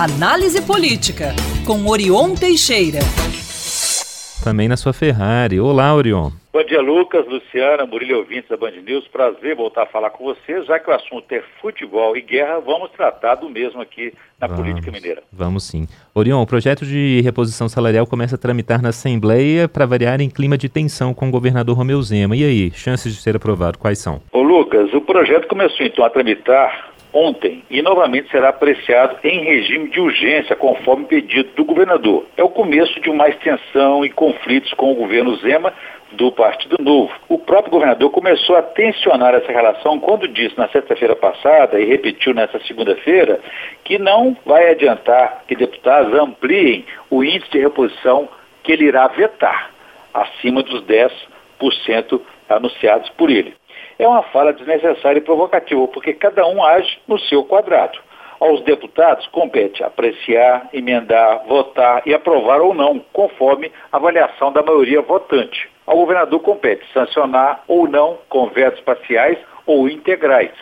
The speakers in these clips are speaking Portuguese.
Análise Política, com Orion Teixeira. Também na sua Ferrari. Olá, Orion. Bom dia, Lucas, Luciana, Murilo ouvintes da Band News. Prazer voltar a falar com vocês. Já que o assunto é futebol e guerra, vamos tratar do mesmo aqui na vamos, política mineira. Vamos sim. Orion, o projeto de reposição salarial começa a tramitar na Assembleia para variar em clima de tensão com o governador Romeu Zema. E aí, chances de ser aprovado, quais são? Ô, Lucas, o projeto começou então a tramitar ontem e novamente será apreciado em regime de urgência, conforme pedido do governador. É o começo de uma extensão e conflitos com o governo Zema do Partido Novo. O próprio governador começou a tensionar essa relação quando disse na sexta-feira passada e repetiu nessa segunda-feira que não vai adiantar que deputados ampliem o índice de reposição que ele irá vetar, acima dos 10% anunciados por ele é uma fala desnecessária e provocativa, porque cada um age no seu quadrado. Aos deputados compete apreciar, emendar, votar e aprovar ou não, conforme a avaliação da maioria votante. Ao governador compete sancionar ou não com vetos parciais ou integrais.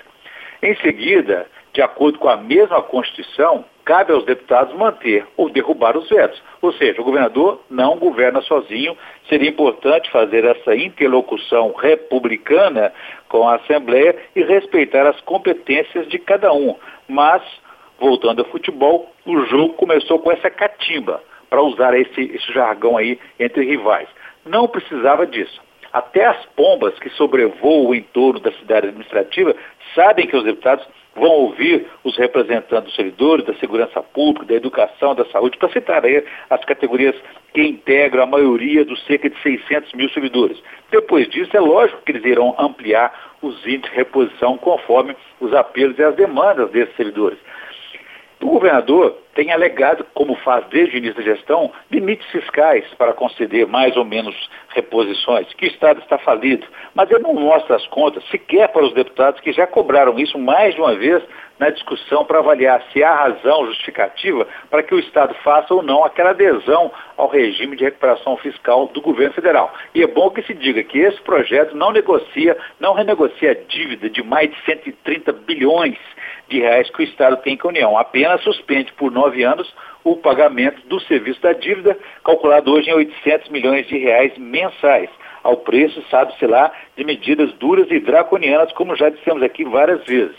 Em seguida, de acordo com a mesma Constituição, cabe aos deputados manter ou derrubar os vetos. Ou seja, o governador não governa sozinho. Seria importante fazer essa interlocução republicana com a Assembleia e respeitar as competências de cada um. Mas, voltando ao futebol, o jogo começou com essa catimba, para usar esse, esse jargão aí entre rivais. Não precisava disso. Até as pombas que sobrevoam em torno da cidade administrativa sabem que os deputados vão ouvir os representantes dos servidores, da segurança pública, da educação, da saúde, para citar aí as categorias que integram a maioria dos cerca de 600 mil servidores. Depois disso, é lógico que eles irão ampliar os índices de reposição conforme os apelos e as demandas desses servidores. O governador tem alegado, como faz desde o início da gestão, limites fiscais para conceder mais ou menos reposições, que o Estado está falido. Mas ele não mostra as contas sequer para os deputados que já cobraram isso mais de uma vez na discussão para avaliar se há razão justificativa para que o Estado faça ou não aquela adesão ao regime de recuperação fiscal do governo federal. E é bom que se diga que esse projeto não negocia, não renegocia a dívida de mais de 130 bilhões de reais que o Estado tem com a União. Apenas suspende por nove anos o pagamento do serviço da dívida, calculado hoje em 800 milhões de reais mensais, ao preço, sabe-se lá, de medidas duras e draconianas, como já dissemos aqui várias vezes.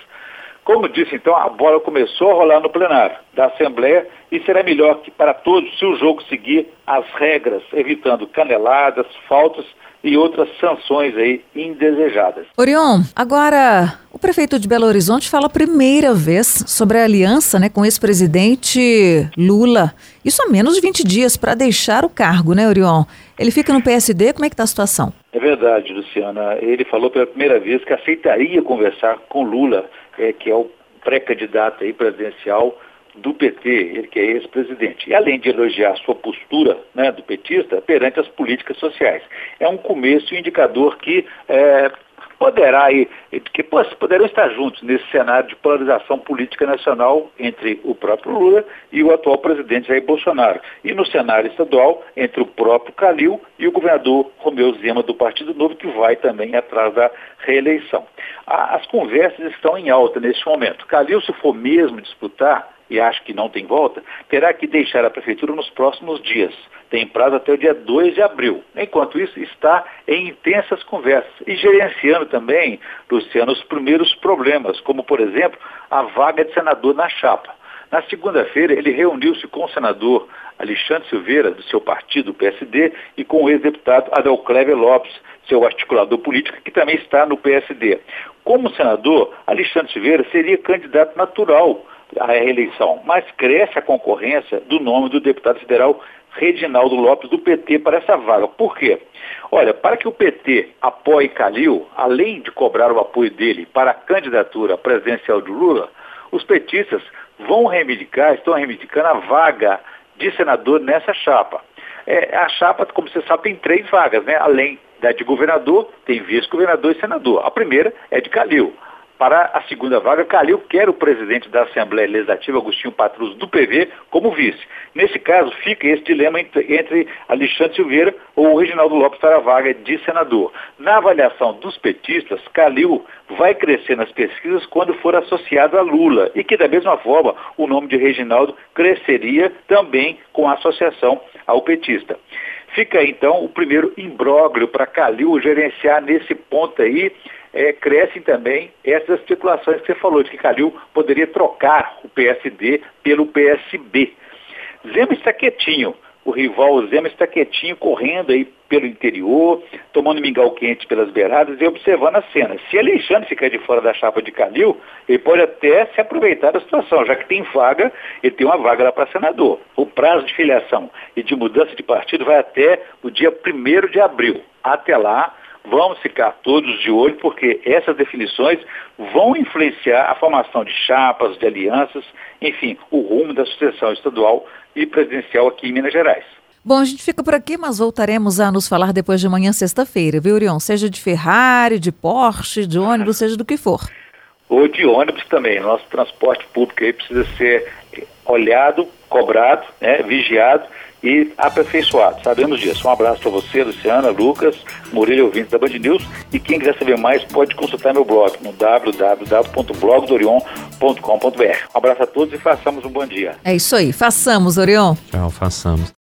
Como disse, então, a bola começou a rolar no plenário da Assembleia e será melhor que para todos se o jogo seguir as regras, evitando caneladas, faltas e outras sanções aí indesejadas. Orion, agora o prefeito de Belo Horizonte fala a primeira vez sobre a aliança né, com o ex-presidente Lula. Isso há menos de 20 dias para deixar o cargo, né, Orion? Ele fica no PSD, como é que está a situação? É verdade, Luciana. Ele falou pela primeira vez que aceitaria conversar com Lula, é, que é o pré-candidato aí presidencial do PT, ele que é ex-presidente. E além de elogiar sua postura né, do petista perante as políticas sociais. É um começo um indicador que é, poderá aí, que poderão estar juntos nesse cenário de polarização política nacional entre o próprio Lula e o atual presidente Jair Bolsonaro. E no cenário estadual, entre o próprio Calil e o governador Romeu Zema do Partido Novo, que vai também atrás da reeleição. As conversas estão em alta neste momento. Calil, se for mesmo disputar, e acho que não tem volta, terá que deixar a prefeitura nos próximos dias. Tem prazo até o dia 2 de abril. Enquanto isso, está em intensas conversas e gerenciando também, Luciano, os primeiros problemas, como, por exemplo, a vaga de senador na chapa. Na segunda-feira, ele reuniu-se com o senador Alexandre Silveira, do seu partido, o PSD, e com o ex-deputado Adel Clever Lopes, seu articulador político, que também está no PSD. Como senador, Alexandre Silveira seria candidato natural à reeleição, mas cresce a concorrência do nome do deputado federal Reginaldo Lopes do PT para essa vaga. Por quê? Olha, para que o PT apoie Calil, além de cobrar o apoio dele para a candidatura presidencial de Lula, os petistas vão reivindicar, estão reivindicando a vaga de senador nessa chapa. É, a chapa, como você sabe, tem três vagas, né? Além da de governador, tem vice-governador e senador. A primeira é de Calil. Para a segunda vaga, Calil quer o presidente da Assembleia Legislativa, Agostinho Patrus, do PV, como vice. Nesse caso, fica esse dilema entre Alexandre Silveira ou o Reginaldo Lopes para a vaga de senador. Na avaliação dos petistas, Calil vai crescer nas pesquisas quando for associado a Lula e que, da mesma forma, o nome de Reginaldo cresceria também com a associação ao petista. Fica então o primeiro imbróglio para Calil gerenciar nesse ponto aí é, crescem também essas especulações que você falou, de que Calil poderia trocar o PSD pelo PSB. Zema está quietinho, o rival Zema está quietinho, correndo aí pelo interior, tomando mingau quente pelas beiradas e observando a cena. Se Alexandre ficar de fora da chapa de Calil, ele pode até se aproveitar da situação, já que tem vaga, ele tem uma vaga lá para senador. O prazo de filiação e de mudança de partido vai até o dia 1 de abril. Até lá, Vamos ficar todos de olho, porque essas definições vão influenciar a formação de chapas, de alianças, enfim, o rumo da sucessão estadual e presidencial aqui em Minas Gerais. Bom, a gente fica por aqui, mas voltaremos a nos falar depois de amanhã, sexta-feira, viu, Orion? Seja de Ferrari, de Porsche, de ônibus, seja do que for. Ou de ônibus também. Nosso transporte público aí precisa ser olhado, cobrado, né, vigiado e aperfeiçoado. Sabemos disso. Um abraço para você, Luciana, Lucas, Murilo ouvintes da Band News. E quem quiser saber mais pode consultar meu blog no www.blogdorion.com.br. Um abraço a todos e façamos um bom dia. É isso aí, façamos, Orion. Tchau, façamos.